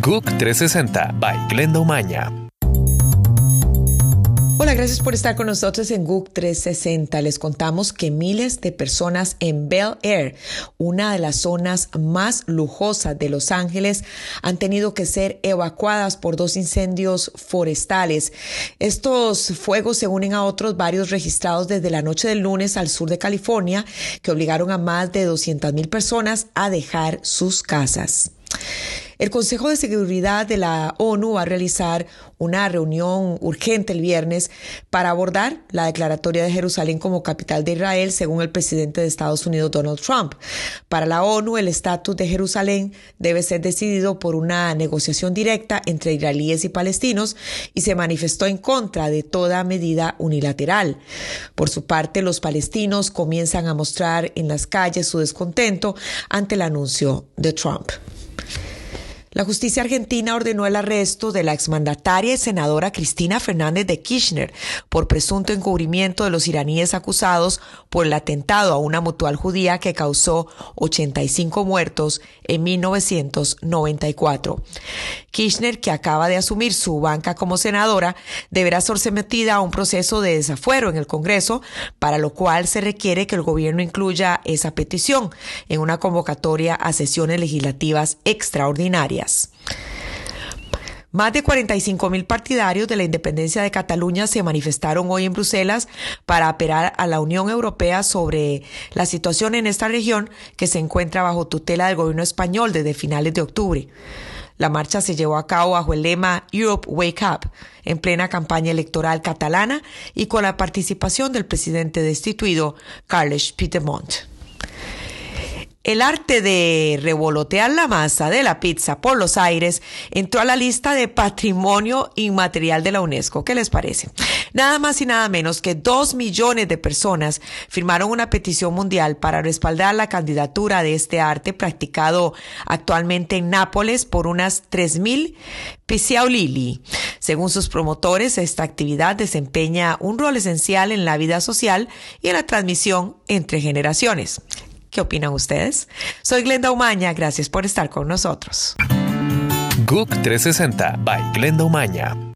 GUC 360 by Glenda Umaña. Hola, gracias por estar con nosotros en GUC 360. Les contamos que miles de personas en Bel Air, una de las zonas más lujosas de Los Ángeles, han tenido que ser evacuadas por dos incendios forestales. Estos fuegos se unen a otros varios registrados desde la noche del lunes al sur de California, que obligaron a más de 200 mil personas a dejar sus casas. El Consejo de Seguridad de la ONU va a realizar una reunión urgente el viernes para abordar la declaratoria de Jerusalén como capital de Israel, según el presidente de Estados Unidos, Donald Trump. Para la ONU, el estatus de Jerusalén debe ser decidido por una negociación directa entre israelíes y palestinos y se manifestó en contra de toda medida unilateral. Por su parte, los palestinos comienzan a mostrar en las calles su descontento ante el anuncio de Trump. La justicia argentina ordenó el arresto de la exmandataria y senadora Cristina Fernández de Kirchner por presunto encubrimiento de los iraníes acusados por el atentado a una mutual judía que causó 85 muertos en 1994. Kirchner, que acaba de asumir su banca como senadora, deberá ser sometida a un proceso de desafuero en el Congreso, para lo cual se requiere que el gobierno incluya esa petición en una convocatoria a sesiones legislativas extraordinarias. Más de 45 mil partidarios de la independencia de Cataluña se manifestaron hoy en Bruselas para apelar a la Unión Europea sobre la situación en esta región que se encuentra bajo tutela del gobierno español desde finales de octubre. La marcha se llevó a cabo bajo el lema Europe Wake Up, en plena campaña electoral catalana y con la participación del presidente destituido Carles Puigdemont. El arte de revolotear la masa de la pizza por los aires entró a la lista de patrimonio inmaterial de la UNESCO. ¿Qué les parece? Nada más y nada menos que dos millones de personas firmaron una petición mundial para respaldar la candidatura de este arte practicado actualmente en Nápoles por unas 3.000 Pisiaulili. Según sus promotores, esta actividad desempeña un rol esencial en la vida social y en la transmisión entre generaciones. ¿Qué opinan ustedes? Soy Glenda Umaña, gracias por estar con nosotros. GUC 360 by Glenda Umaña.